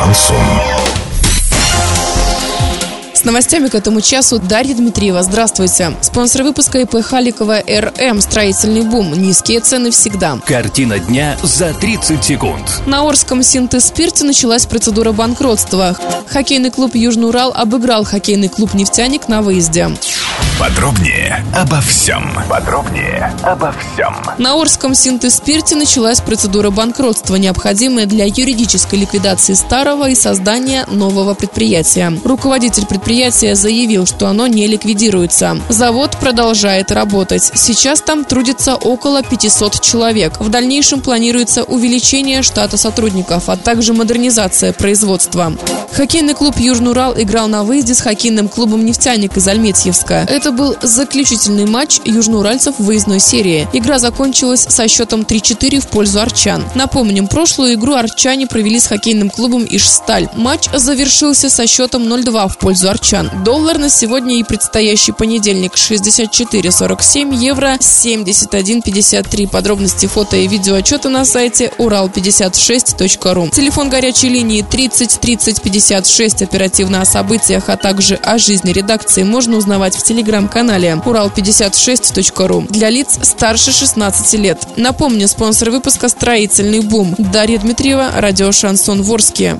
Шансон. С новостями к этому часу Дарья Дмитриева. Здравствуйте. Спонсор выпуска ИП Халикова РМ «Строительный бум». Низкие цены всегда. Картина дня за 30 секунд. На Орском Синтез-Спирте началась процедура банкротства. Хоккейный клуб «Южный Урал» обыграл хоккейный клуб «Нефтяник» на выезде. Подробнее обо всем. Подробнее обо всем. На Орском Синтез-Спирте началась процедура банкротства, необходимая для юридической ликвидации старого и создания нового предприятия. Руководитель предприятия заявил, что оно не ликвидируется. Завод продолжает работать. Сейчас там трудится около 500 человек. В дальнейшем планируется увеличение штата сотрудников, а также модернизация производства. Хоккейный клуб «Южный Урал» играл на выезде с хоккейным клубом «Нефтяник» из Альметьевска. Это был заключительный матч южноуральцев в выездной серии. Игра закончилась со счетом 3-4 в пользу арчан. Напомним, прошлую игру арчане провели с хоккейным клубом «Ишсталь». Матч завершился со счетом 0-2 в пользу арчан. Доллар на сегодня и предстоящий понедельник 64,47, евро 71,53. Подробности фото и видео отчета на сайте урал56.ру. Телефон горячей линии 30 30 56. Оперативно о событиях, а также о жизни редакции можно узнавать в телефоне телеграм-канале урал56.ру для лиц старше 16 лет. Напомню, спонсор выпуска «Строительный бум». Дарья Дмитриева, радио «Шансон Ворске».